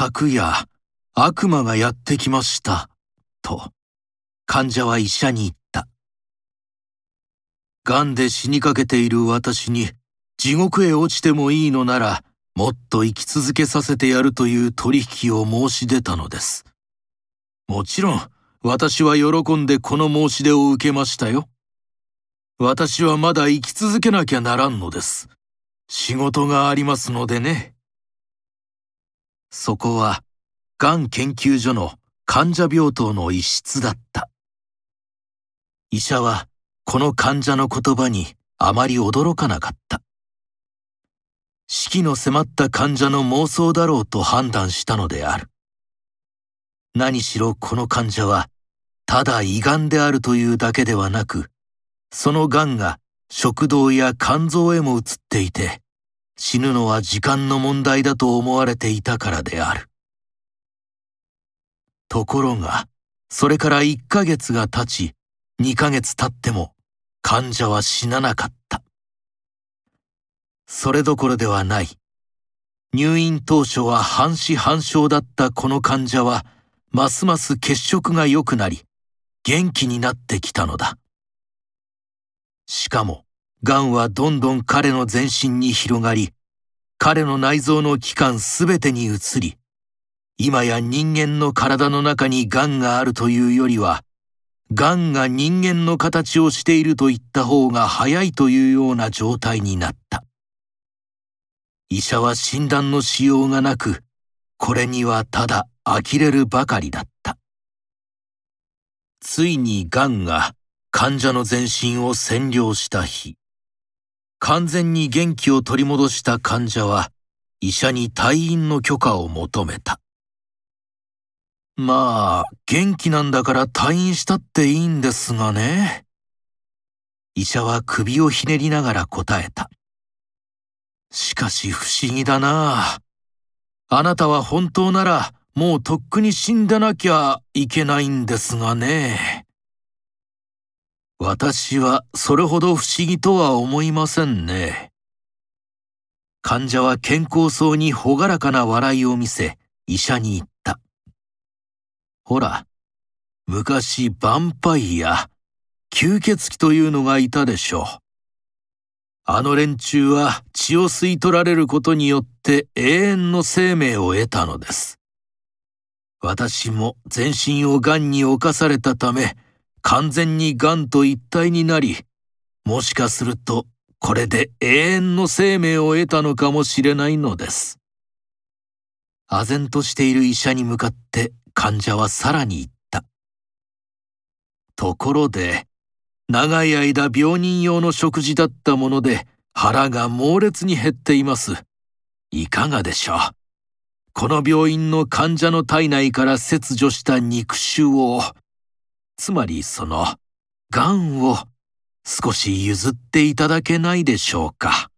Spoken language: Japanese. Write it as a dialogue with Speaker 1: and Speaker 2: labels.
Speaker 1: 昨夜、悪魔がやってきました、と、患者は医者に言った。癌で死にかけている私に、地獄へ落ちてもいいのなら、もっと生き続けさせてやるという取引を申し出たのです。もちろん、私は喜んでこの申し出を受けましたよ。私はまだ生き続けなきゃならんのです。仕事がありますのでね。そこは、がん研究所の患者病棟の一室だった。医者は、この患者の言葉にあまり驚かなかった。死期の迫った患者の妄想だろうと判断したのである。何しろこの患者は、ただ胃がんであるというだけではなく、その癌が食道や肝臓へも移っていて、死ぬのは時間の問題だと思われていたからである。ところが、それから1ヶ月が経ち、2ヶ月経っても患者は死ななかった。それどころではない。入院当初は半死半生だったこの患者は、ますます血色が良くなり、元気になってきたのだ。しかも、癌はどんどん彼の全身に広がり、彼の内臓の器官すべてに移り、今や人間の体の中に癌があるというよりは、癌が人間の形をしていると言った方が早いというような状態になった。医者は診断のしようがなく、これにはただ呆れるばかりだった。ついに癌が患者の全身を占領した日、完全に元気を取り戻した患者は医者に退院の許可を求めた。まあ、元気なんだから退院したっていいんですがね。医者は首をひねりながら答えた。しかし不思議だな。あなたは本当ならもうとっくに死んでなきゃいけないんですがね。私はそれほど不思議とは思いませんね。患者は健康そうに朗らかな笑いを見せ、医者に言った。ほら、昔ヴァンパイア、吸血鬼というのがいたでしょう。あの連中は血を吸い取られることによって永遠の生命を得たのです。私も全身を癌に侵されたため、完全に癌と一体になり、もしかするとこれで永遠の生命を得たのかもしれないのです。唖然としている医者に向かって患者はさらに言った。ところで、長い間病人用の食事だったもので腹が猛烈に減っています。いかがでしょう。この病院の患者の体内から切除した肉腫をつまりその、癌を少し譲っていただけないでしょうか。